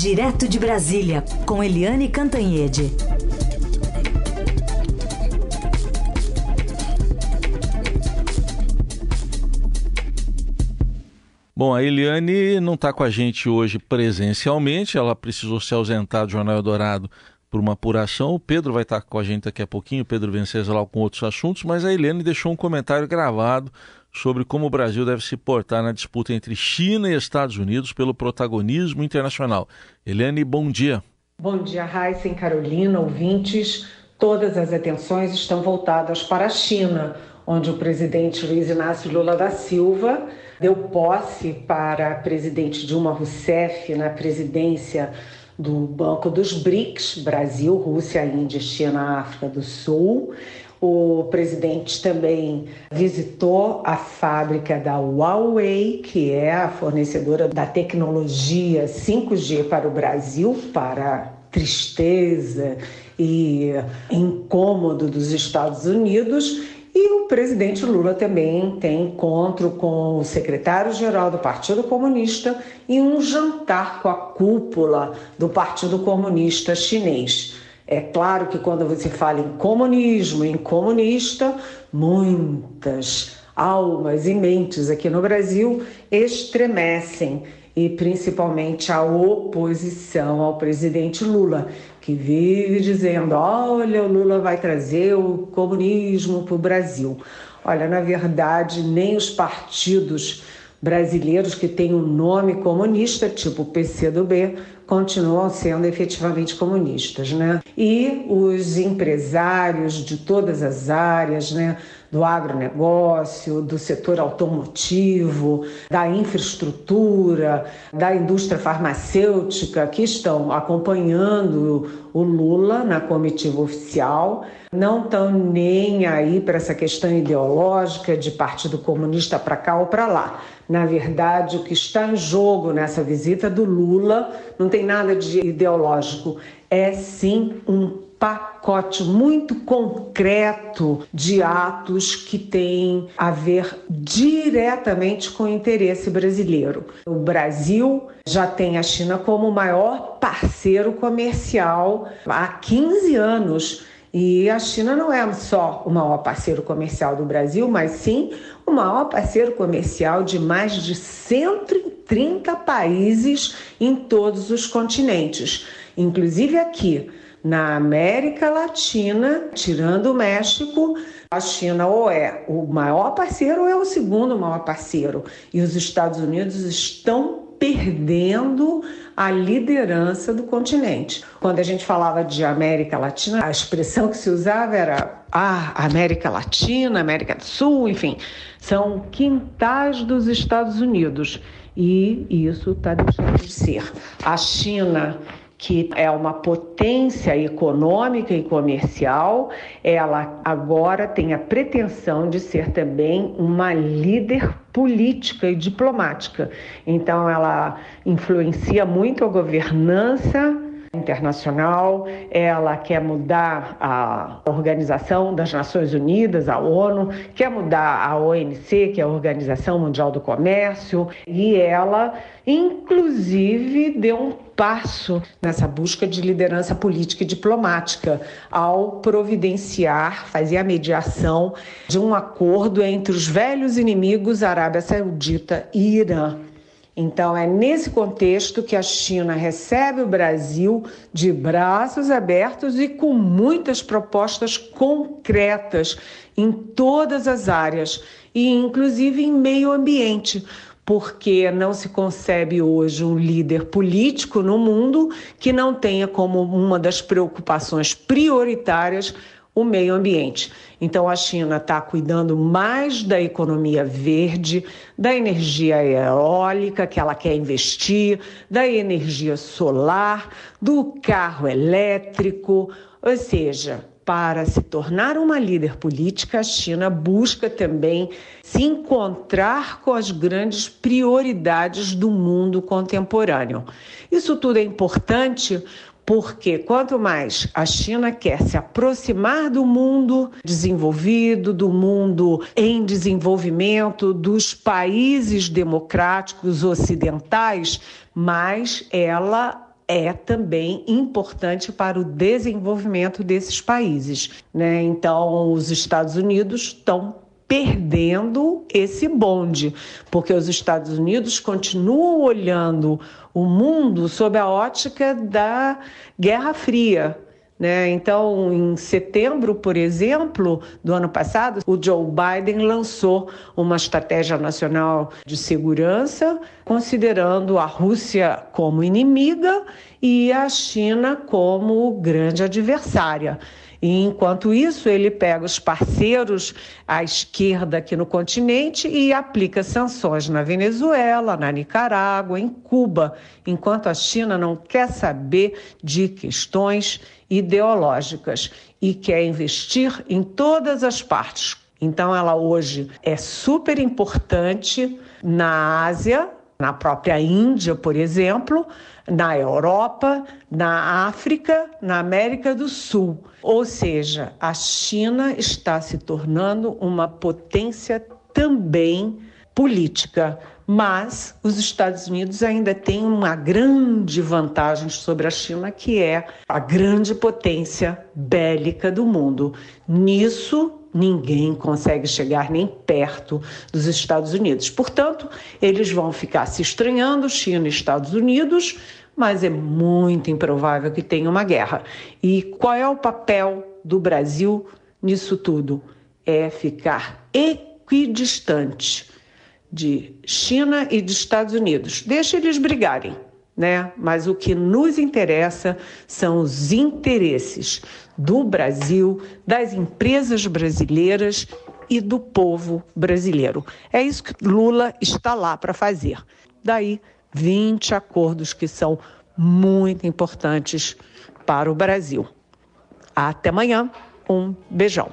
Direto de Brasília, com Eliane Cantanhede. Bom, a Eliane não está com a gente hoje presencialmente, ela precisou se ausentar do Jornal Eldorado por uma apuração. O Pedro vai estar com a gente daqui a pouquinho, o Pedro Venceslau com outros assuntos, mas a Eliane deixou um comentário gravado sobre como o Brasil deve se portar na disputa entre China e Estados Unidos pelo protagonismo internacional. Eliane, bom dia. Bom dia, e Carolina, ouvintes. Todas as atenções estão voltadas para a China, onde o presidente Luiz Inácio Lula da Silva deu posse para a presidente Dilma Rousseff na presidência do Banco dos BRICS, Brasil, Rússia, Índia, China, África do Sul. O presidente também visitou a fábrica da Huawei, que é a fornecedora da tecnologia 5G para o Brasil, para tristeza e incômodo dos Estados Unidos. E o presidente Lula também tem encontro com o secretário-geral do Partido Comunista e um jantar com a cúpula do Partido Comunista Chinês. É claro que quando você fala em comunismo, em comunista, muitas almas e mentes aqui no Brasil estremecem e principalmente a oposição ao presidente Lula, que vive dizendo: olha, o Lula vai trazer o comunismo para o Brasil. Olha, na verdade, nem os partidos brasileiros que têm um nome comunista, tipo o PCdoB, continuam sendo efetivamente comunistas, né? E os empresários de todas as áreas, né? Do agronegócio, do setor automotivo, da infraestrutura, da indústria farmacêutica, que estão acompanhando o Lula na comitiva oficial, não estão nem aí para essa questão ideológica de Partido Comunista para cá ou para lá. Na verdade, o que está em jogo nessa visita do Lula não tem nada de ideológico, é sim um pacote muito concreto de atos que têm a ver diretamente com o interesse brasileiro. O Brasil já tem a China como maior parceiro comercial há 15 anos e a China não é só o maior parceiro comercial do Brasil, mas sim o maior parceiro comercial de mais de 130 países em todos os continentes, inclusive aqui na América Latina, tirando o México, a China ou é o maior parceiro ou é o segundo maior parceiro. E os Estados Unidos estão perdendo a liderança do continente. Quando a gente falava de América Latina, a expressão que se usava era ah, América Latina, América do Sul, enfim, são quintais dos Estados Unidos. E isso está deixando de ser. A China que é uma potência econômica e comercial, ela agora tem a pretensão de ser também uma líder política e diplomática. Então, ela influencia muito a governança internacional, ela quer mudar a Organização das Nações Unidas, a ONU, quer mudar a OMC, que é a Organização Mundial do Comércio, e ela, inclusive, deu um passo nessa busca de liderança política e diplomática ao providenciar, fazer a mediação de um acordo entre os velhos inimigos Arábia Saudita e Irã. Então, é nesse contexto que a China recebe o Brasil de braços abertos e com muitas propostas concretas em todas as áreas, e inclusive em meio ambiente, porque não se concebe hoje um líder político no mundo que não tenha como uma das preocupações prioritárias o meio ambiente. Então a China está cuidando mais da economia verde, da energia eólica que ela quer investir, da energia solar, do carro elétrico, ou seja, para se tornar uma líder política, a China busca também se encontrar com as grandes prioridades do mundo contemporâneo. Isso tudo é importante porque quanto mais a China quer se aproximar do mundo desenvolvido, do mundo em desenvolvimento, dos países democráticos ocidentais, mais ela é também importante para o desenvolvimento desses países. Né? Então, os Estados Unidos estão perdendo esse bonde, porque os Estados Unidos continuam olhando o mundo sob a ótica da Guerra Fria. Né? Então, em setembro, por exemplo, do ano passado, o Joe Biden lançou uma estratégia nacional de segurança, considerando a Rússia como inimiga e a China como grande adversária. E enquanto isso, ele pega os parceiros à esquerda aqui no continente e aplica sanções na Venezuela, na Nicarágua, em Cuba, enquanto a China não quer saber de questões ideológicas e quer investir em todas as partes. Então, ela hoje é super importante na Ásia, na própria Índia, por exemplo, na Europa, na África, na América do Sul. Ou seja, a China está se tornando uma potência também política. Mas os Estados Unidos ainda têm uma grande vantagem sobre a China, que é a grande potência bélica do mundo. Nisso, ninguém consegue chegar nem perto dos Estados Unidos. Portanto, eles vão ficar se estranhando, China e Estados Unidos, mas é muito improvável que tenha uma guerra. E qual é o papel do Brasil nisso tudo? É ficar equidistante de China e de Estados Unidos. Deixa eles brigarem. Né? Mas o que nos interessa são os interesses do Brasil, das empresas brasileiras e do povo brasileiro. É isso que Lula está lá para fazer. Daí 20 acordos que são muito importantes para o Brasil. Até amanhã, um beijão.